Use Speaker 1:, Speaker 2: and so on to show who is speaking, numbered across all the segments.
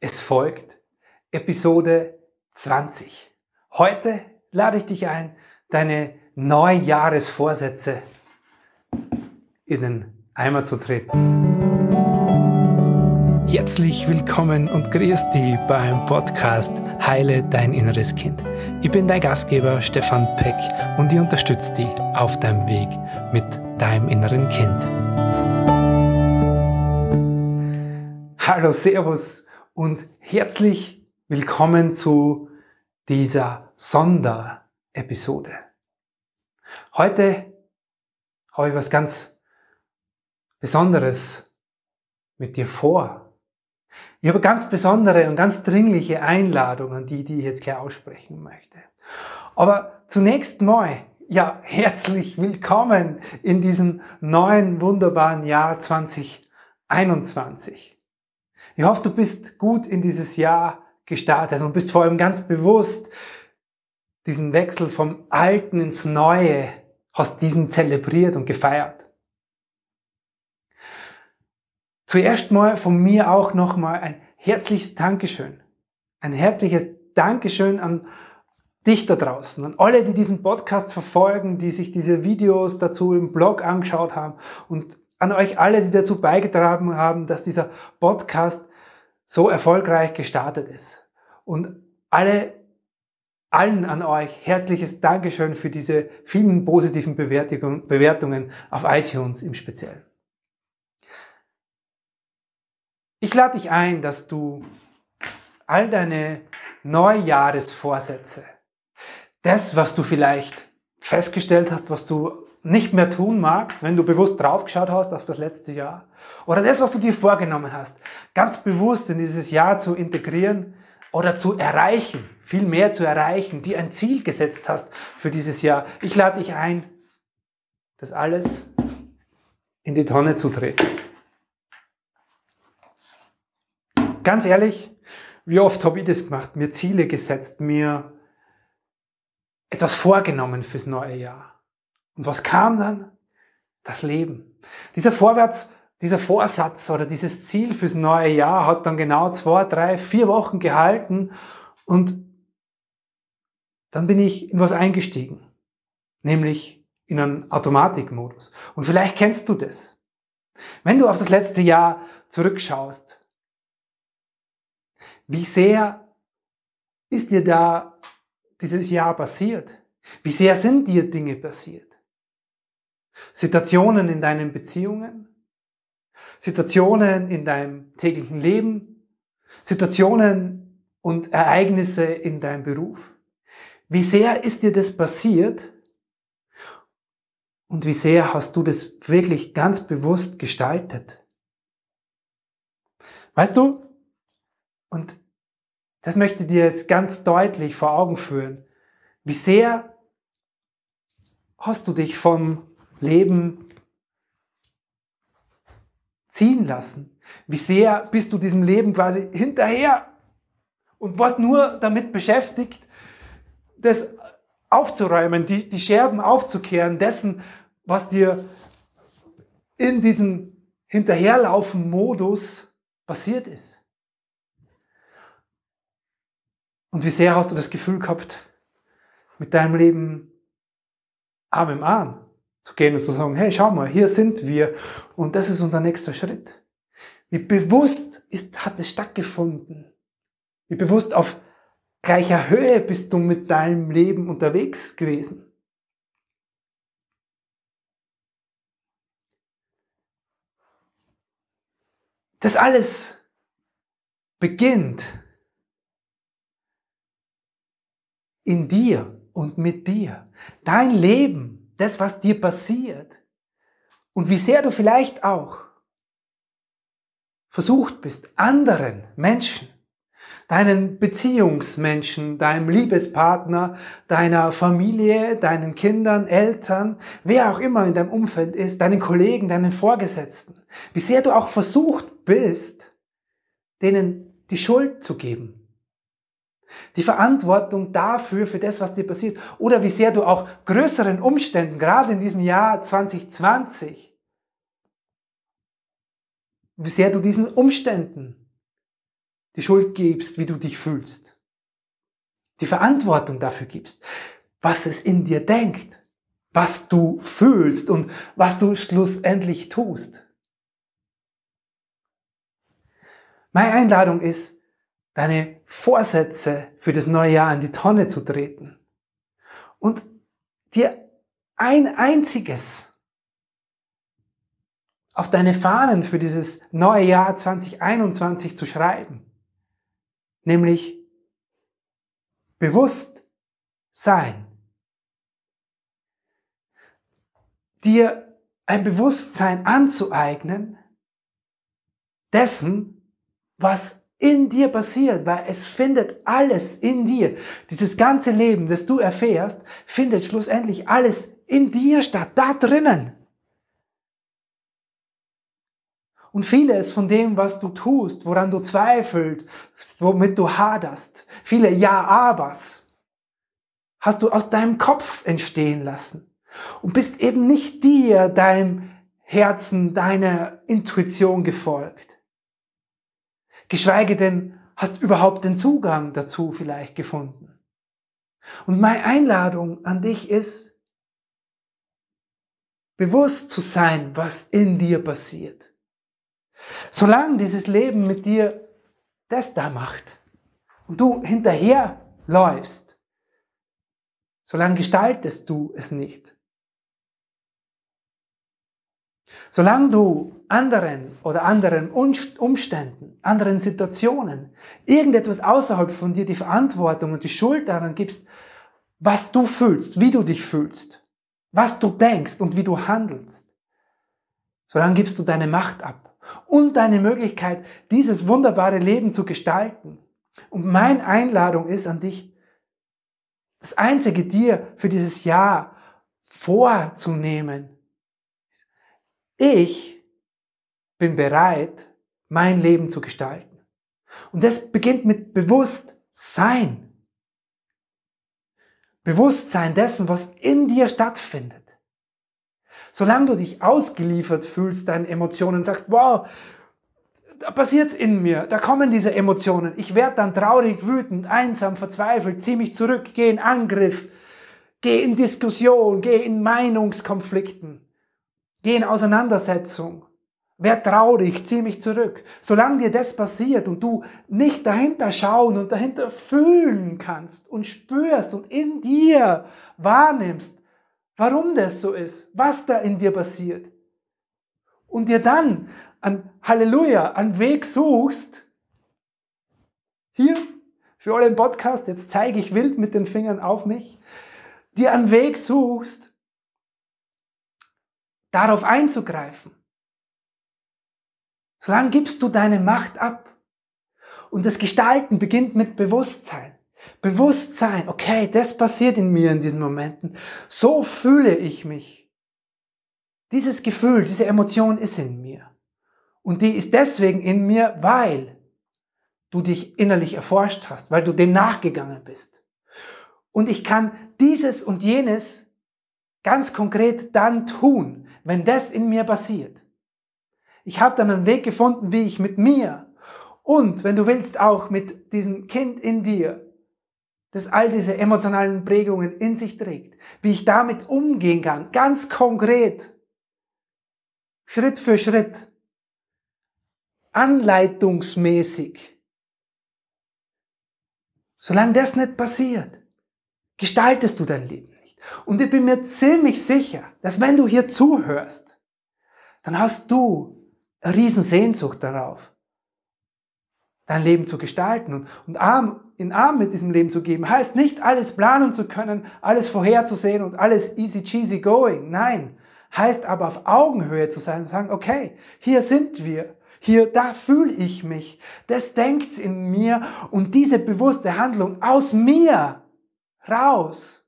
Speaker 1: Es folgt Episode 20. Heute lade ich dich ein, deine Neujahresvorsätze in den Eimer zu treten. Herzlich willkommen und grüß dich beim Podcast Heile dein inneres Kind. Ich bin dein Gastgeber Stefan Peck und ich unterstütze dich auf deinem Weg mit deinem inneren Kind. Hallo, Servus und herzlich willkommen zu dieser Sonderepisode. Heute habe ich was ganz Besonderes mit dir vor. Ich habe ganz besondere und ganz dringliche Einladungen, die, die ich jetzt gleich aussprechen möchte. Aber zunächst mal, ja, herzlich willkommen in diesem neuen, wunderbaren Jahr 2021. Ich hoffe, du bist gut in dieses Jahr gestartet und bist vor allem ganz bewusst diesen Wechsel vom Alten ins Neue, hast diesen zelebriert und gefeiert. Zuerst mal von mir auch nochmal ein herzliches Dankeschön. Ein herzliches Dankeschön an dich da draußen, an alle, die diesen Podcast verfolgen, die sich diese Videos dazu im Blog angeschaut haben und an euch alle, die dazu beigetragen haben, dass dieser Podcast so erfolgreich gestartet ist. Und alle, allen an euch herzliches Dankeschön für diese vielen positiven Bewertungen auf iTunes im Speziellen. Ich lade dich ein, dass du all deine Neujahresvorsätze, das, was du vielleicht festgestellt hast, was du nicht mehr tun magst, wenn du bewusst draufgeschaut hast auf das letzte Jahr. Oder das, was du dir vorgenommen hast, ganz bewusst in dieses Jahr zu integrieren oder zu erreichen, viel mehr zu erreichen, die ein Ziel gesetzt hast für dieses Jahr. Ich lade dich ein, das alles in die Tonne zu treten. Ganz ehrlich, wie oft habe ich das gemacht? Mir Ziele gesetzt, mir etwas vorgenommen fürs neue Jahr. Und was kam dann? Das Leben. Dieser Vorwärts, dieser Vorsatz oder dieses Ziel fürs neue Jahr hat dann genau zwei, drei, vier Wochen gehalten und dann bin ich in was eingestiegen. Nämlich in einen Automatikmodus. Und vielleicht kennst du das. Wenn du auf das letzte Jahr zurückschaust, wie sehr ist dir da dieses Jahr passiert? Wie sehr sind dir Dinge passiert? Situationen in deinen Beziehungen, Situationen in deinem täglichen Leben, Situationen und Ereignisse in deinem Beruf. Wie sehr ist dir das passiert und wie sehr hast du das wirklich ganz bewusst gestaltet? Weißt du, und das möchte dir jetzt ganz deutlich vor Augen führen, wie sehr hast du dich vom Leben ziehen lassen? Wie sehr bist du diesem Leben quasi hinterher und warst nur damit beschäftigt, das aufzuräumen, die, die Scherben aufzukehren, dessen, was dir in diesem Hinterherlaufen-Modus passiert ist? Und wie sehr hast du das Gefühl gehabt, mit deinem Leben Arm im Arm zu gehen und zu sagen, hey, schau mal, hier sind wir und das ist unser nächster Schritt. Wie bewusst ist, hat es stattgefunden? Wie bewusst auf gleicher Höhe bist du mit deinem Leben unterwegs gewesen? Das alles beginnt in dir und mit dir. Dein Leben das, was dir passiert und wie sehr du vielleicht auch versucht bist, anderen Menschen, deinen Beziehungsmenschen, deinem Liebespartner, deiner Familie, deinen Kindern, Eltern, wer auch immer in deinem Umfeld ist, deinen Kollegen, deinen Vorgesetzten, wie sehr du auch versucht bist, denen die Schuld zu geben die Verantwortung dafür, für das, was dir passiert. Oder wie sehr du auch größeren Umständen, gerade in diesem Jahr 2020, wie sehr du diesen Umständen die Schuld gibst, wie du dich fühlst. Die Verantwortung dafür gibst, was es in dir denkt, was du fühlst und was du schlussendlich tust. Meine Einladung ist, deine Vorsätze für das neue Jahr an die Tonne zu treten und dir ein einziges auf deine Fahnen für dieses neue Jahr 2021 zu schreiben, nämlich bewusst sein. Dir ein Bewusstsein anzueignen dessen, was in dir passiert, weil es findet alles in dir. Dieses ganze Leben, das du erfährst, findet schlussendlich alles in dir statt, da drinnen. Und vieles von dem, was du tust, woran du zweifelst, womit du haderst, viele Ja-Abers, hast du aus deinem Kopf entstehen lassen und bist eben nicht dir, deinem Herzen, deiner Intuition gefolgt. Geschweige denn hast überhaupt den Zugang dazu vielleicht gefunden. Und meine Einladung an dich ist, bewusst zu sein, was in dir passiert. Solange dieses Leben mit dir das da macht und du hinterher läufst, solange gestaltest du es nicht. Solange du anderen oder anderen Umständen, anderen Situationen, irgendetwas außerhalb von dir die Verantwortung und die Schuld daran gibst, was du fühlst, wie du dich fühlst, was du denkst und wie du handelst, solange gibst du deine Macht ab und deine Möglichkeit, dieses wunderbare Leben zu gestalten. Und meine Einladung ist an dich, das Einzige dir für dieses Jahr vorzunehmen, ich bin bereit, mein Leben zu gestalten. Und das beginnt mit Bewusstsein. Bewusstsein dessen, was in dir stattfindet. Solange du dich ausgeliefert fühlst, deinen Emotionen, sagst, wow, da passiert's in mir, da kommen diese Emotionen. Ich werde dann traurig, wütend, einsam, verzweifelt, zieh mich zurück, geh in Angriff, geh in Diskussion, geh in Meinungskonflikten. Geh in Auseinandersetzung. Werd traurig, zieh mich zurück. Solange dir das passiert und du nicht dahinter schauen und dahinter fühlen kannst und spürst und in dir wahrnimmst, warum das so ist, was da in dir passiert, und dir dann an Halleluja, an Weg suchst, hier, für im Podcast, jetzt zeige ich wild mit den Fingern auf mich, dir einen Weg suchst, darauf einzugreifen. Solange gibst du deine Macht ab. Und das Gestalten beginnt mit Bewusstsein. Bewusstsein, okay, das passiert in mir in diesen Momenten. So fühle ich mich. Dieses Gefühl, diese Emotion ist in mir. Und die ist deswegen in mir, weil du dich innerlich erforscht hast, weil du dem nachgegangen bist. Und ich kann dieses und jenes ganz konkret dann tun, wenn das in mir passiert. Ich habe dann einen Weg gefunden, wie ich mit mir und, wenn du willst, auch mit diesem Kind in dir, das all diese emotionalen Prägungen in sich trägt, wie ich damit umgehen kann, ganz konkret, Schritt für Schritt, anleitungsmäßig. Solange das nicht passiert, gestaltest du dein Leben. Und ich bin mir ziemlich sicher, dass wenn du hier zuhörst, dann hast du Riesensehnsucht darauf, dein Leben zu gestalten und, und arm, in Arm mit diesem Leben zu geben. Heißt nicht, alles planen zu können, alles vorherzusehen und alles easy cheesy going. Nein. Heißt aber auf Augenhöhe zu sein und sagen, okay, hier sind wir. Hier, da fühle ich mich. Das denkt in mir und diese bewusste Handlung aus mir raus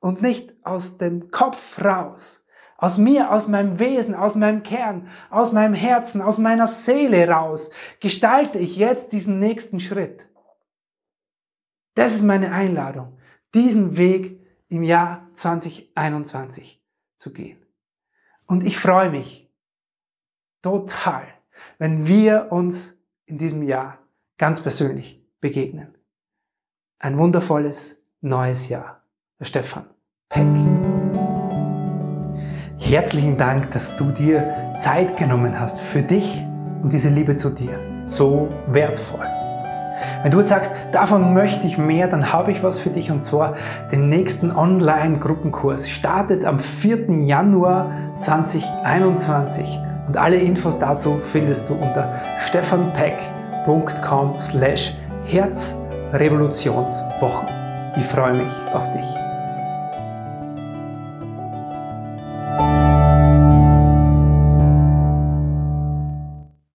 Speaker 1: und nicht aus dem Kopf raus. Aus mir, aus meinem Wesen, aus meinem Kern, aus meinem Herzen, aus meiner Seele raus gestalte ich jetzt diesen nächsten Schritt. Das ist meine Einladung, diesen Weg im Jahr 2021 zu gehen. Und ich freue mich total, wenn wir uns in diesem Jahr ganz persönlich begegnen. Ein wundervolles neues Jahr. Stefan Peck. Herzlichen Dank, dass du dir Zeit genommen hast für dich und diese Liebe zu dir. So wertvoll. Wenn du jetzt sagst, davon möchte ich mehr, dann habe ich was für dich und zwar den nächsten Online-Gruppenkurs. Startet am 4. Januar 2021 und alle Infos dazu findest du unter stefanpeck.com slash Herzrevolutionswochen. Ich freue mich auf dich.